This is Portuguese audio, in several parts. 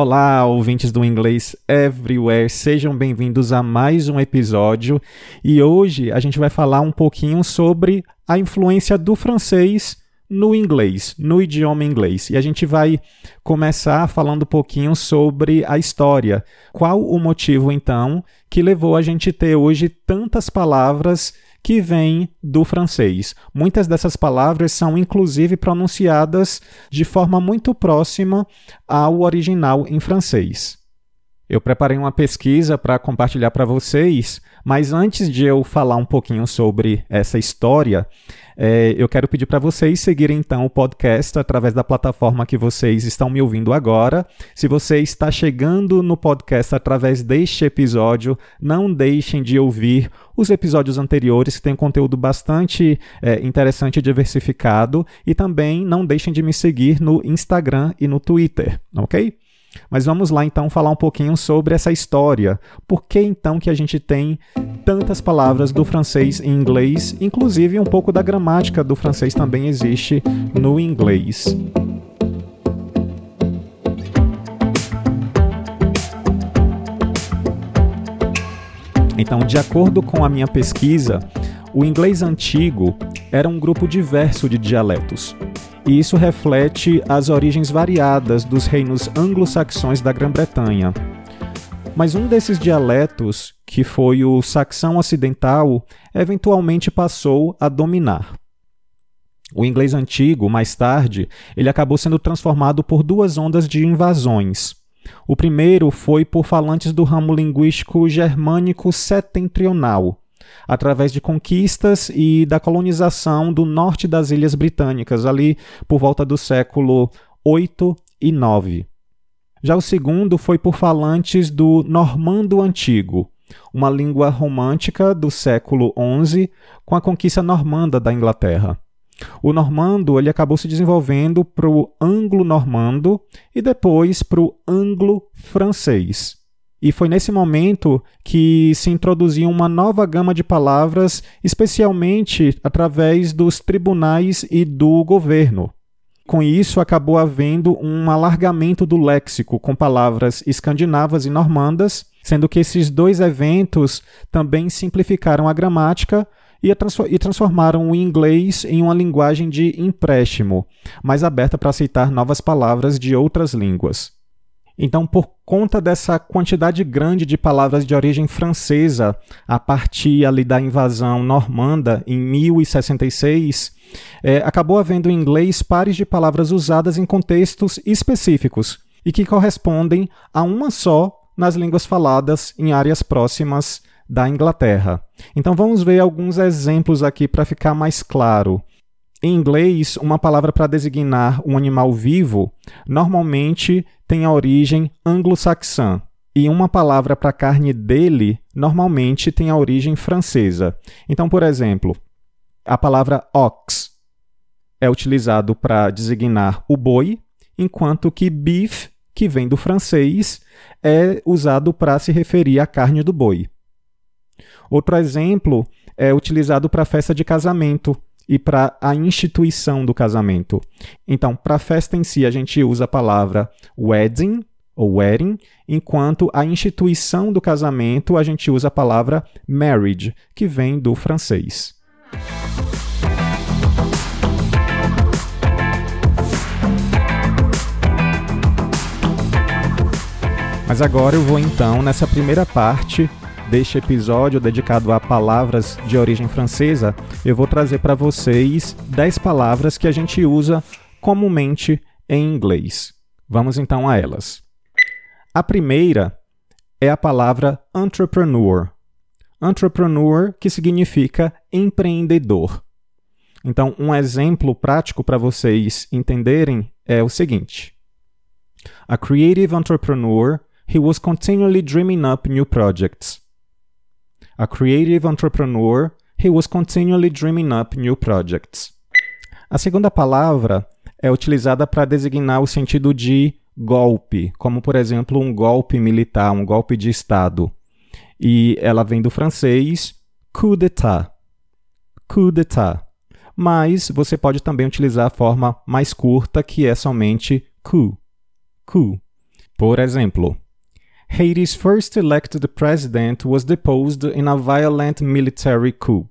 Olá, ouvintes do Inglês Everywhere, sejam bem-vindos a mais um episódio e hoje a gente vai falar um pouquinho sobre a influência do francês no inglês, no idioma inglês. E a gente vai começar falando um pouquinho sobre a história. Qual o motivo, então, que levou a gente ter hoje tantas palavras que vêm do francês. Muitas dessas palavras são inclusive pronunciadas de forma muito próxima ao original em francês. Eu preparei uma pesquisa para compartilhar para vocês, mas antes de eu falar um pouquinho sobre essa história, é, eu quero pedir para vocês seguirem então o podcast através da plataforma que vocês estão me ouvindo agora. Se você está chegando no podcast através deste episódio, não deixem de ouvir os episódios anteriores, que tem conteúdo bastante é, interessante e diversificado. E também não deixem de me seguir no Instagram e no Twitter, ok? Mas vamos lá então falar um pouquinho sobre essa história. Por que então que a gente tem tantas palavras do francês em inglês, inclusive um pouco da gramática do francês também existe no inglês. Então, de acordo com a minha pesquisa, o inglês antigo era um grupo diverso de dialetos, e isso reflete as origens variadas dos reinos anglo-saxões da Grã-Bretanha. Mas um desses dialetos, que foi o saxão ocidental, eventualmente passou a dominar. O inglês antigo, mais tarde, ele acabou sendo transformado por duas ondas de invasões. O primeiro foi por falantes do ramo linguístico germânico setentrional, através de conquistas e da colonização do norte das Ilhas Britânicas, ali por volta do século 8 e 9. Já o segundo foi por falantes do normando antigo, uma língua romântica do século XI com a conquista normanda da Inglaterra. O normando ele acabou se desenvolvendo para o anglo-normando e depois para o anglo-francês. E foi nesse momento que se introduziu uma nova gama de palavras, especialmente através dos tribunais e do governo. Com isso, acabou havendo um alargamento do léxico com palavras escandinavas e normandas, sendo que esses dois eventos também simplificaram a gramática e, transformaram o inglês em uma linguagem de empréstimo, mais aberta para aceitar novas palavras de outras línguas. Então, por conta dessa quantidade grande de palavras de origem francesa, a partir ali da invasão normanda em 1066, é, acabou havendo em inglês pares de palavras usadas em contextos específicos e que correspondem a uma só nas línguas faladas em áreas próximas da Inglaterra. Então vamos ver alguns exemplos aqui para ficar mais claro. Em inglês, uma palavra para designar um animal vivo normalmente tem a origem anglo-saxã, e uma palavra para carne dele normalmente tem a origem francesa. Então, por exemplo, a palavra ox é utilizado para designar o boi, enquanto que beef, que vem do francês, é usado para se referir à carne do boi. Outro exemplo é utilizado para festa de casamento, e para a instituição do casamento. Então, para a festa em si, a gente usa a palavra wedding ou wedding, enquanto a instituição do casamento a gente usa a palavra marriage, que vem do francês. Mas agora eu vou então nessa primeira parte deste episódio dedicado a palavras de origem francesa, eu vou trazer para vocês 10 palavras que a gente usa comumente em inglês. Vamos então a elas. A primeira é a palavra entrepreneur. Entrepreneur, que significa empreendedor. Então, um exemplo prático para vocês entenderem é o seguinte: A creative entrepreneur, he was continually dreaming up new projects. A creative entrepreneur, he was continually dreaming up new projects. A segunda palavra é utilizada para designar o sentido de golpe, como por exemplo um golpe militar, um golpe de Estado. E ela vem do francês coup d'état. Coup d'état. Mas você pode também utilizar a forma mais curta, que é somente coup. Coup. Por exemplo, Haiti's first elected president was deposed in a violent military coup.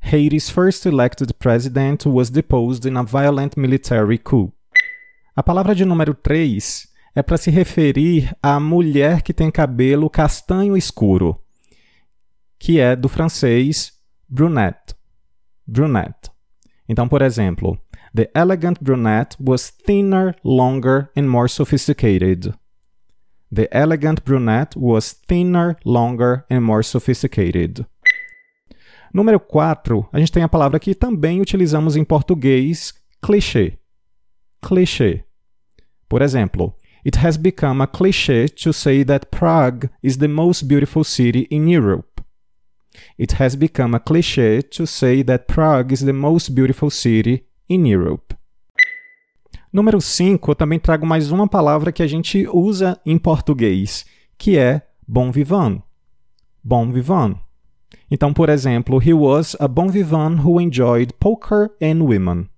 Haiti's first elected president was deposed in a violent military coup. A palavra de número 3 é para se referir à mulher que tem cabelo castanho escuro, que é do francês brunette. Brunette. Então, por exemplo, the elegant brunette was thinner, longer and more sophisticated. The elegant brunette was thinner, longer and more sophisticated. Número 4, a gente tem a palavra que também utilizamos em português, clichê. Clichê. Por exemplo, it has become a cliché to say that Prague is the most beautiful city in Europe. It has become a cliché to say that Prague is the most beautiful city in Europe. Número 5, eu também trago mais uma palavra que a gente usa em português, que é bon vivant. Bon vivant. Então, por exemplo, he was a bon vivant who enjoyed poker and women.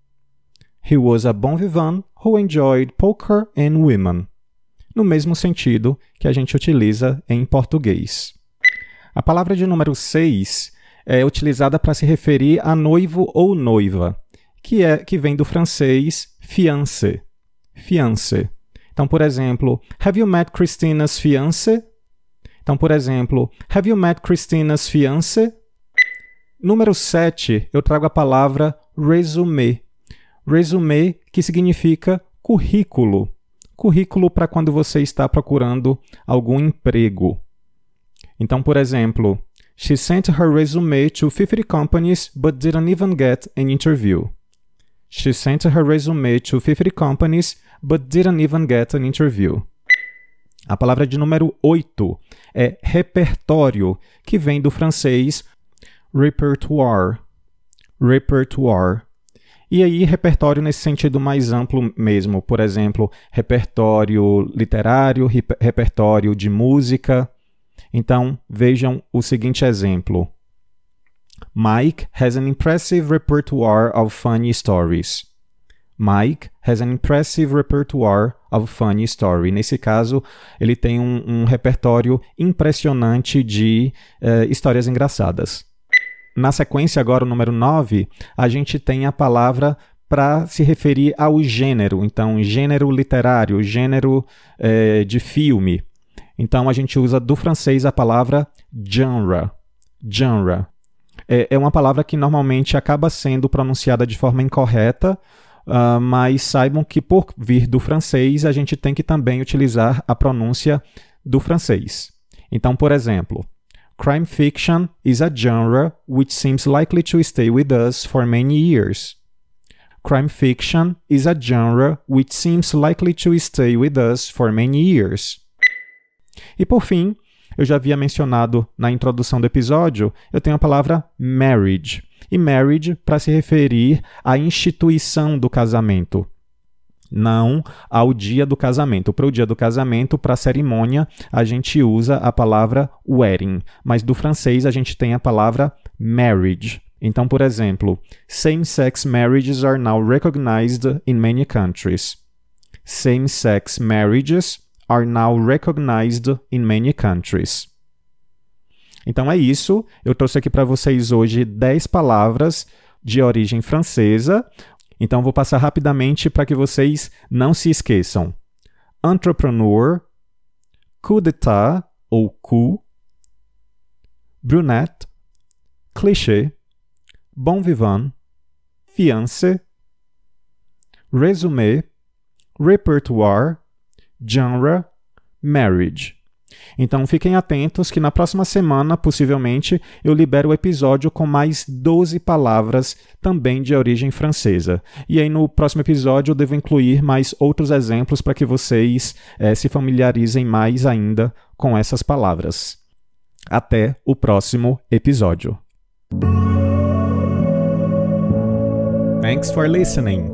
He was a bon vivant who enjoyed poker and women. No mesmo sentido que a gente utiliza em português. A palavra de número 6 é utilizada para se referir a noivo ou noiva que é que vem do francês fiancé. Fiancé. Então, por exemplo, have you met Christina's fiancé? Então, por exemplo, have you met Christina's fiancé? Número 7, eu trago a palavra résumé. Résumé, que significa currículo. Currículo para quando você está procurando algum emprego. Então, por exemplo, she sent her resume to 50 companies but didn't even get an interview. She sent her resume to 50 companies, but didn't even get an interview. A palavra de número 8 é repertório, que vem do francês repertoire. Repertoire. E aí, repertório nesse sentido mais amplo mesmo. Por exemplo, repertório literário, repertório de música. Então, vejam o seguinte exemplo. Mike has an impressive repertoire of funny stories. Mike has an impressive repertoire of funny story. Nesse caso, ele tem um, um repertório impressionante de uh, histórias engraçadas. Na sequência, agora, o número 9, a gente tem a palavra para se referir ao gênero. Então, gênero literário, gênero eh, de filme. Então, a gente usa do francês a palavra genre. Genre é, é uma palavra que normalmente acaba sendo pronunciada de forma incorreta, uh, mas saibam que por vir do francês, a gente tem que também utilizar a pronúncia do francês. Então, por exemplo, crime fiction is a genre which seems likely to stay with us for many years. Crime fiction is a genre which seems likely to stay with us for many years. E por fim, eu já havia mencionado na introdução do episódio, eu tenho a palavra marriage. E marriage para se referir à instituição do casamento, não ao dia do casamento. Para o dia do casamento, para a cerimônia, a gente usa a palavra wedding, mas do francês a gente tem a palavra marriage. Então, por exemplo, same-sex marriages are now recognized in many countries. Same-sex marriages are now recognized in many countries. Então é isso. Eu trouxe aqui para vocês hoje 10 palavras de origem francesa. Então vou passar rapidamente para que vocês não se esqueçam. Entrepreneur, coup d'état ou coup, brunette, cliché, bon vivant, fiancé, résumé, répertoire, genre, marriage. Então fiquem atentos que na próxima semana, possivelmente, eu libero o episódio com mais 12 palavras também de origem francesa. E aí no próximo episódio eu devo incluir mais outros exemplos para que vocês eh, se familiarizem mais ainda com essas palavras. Até o próximo episódio. Thanks for listening.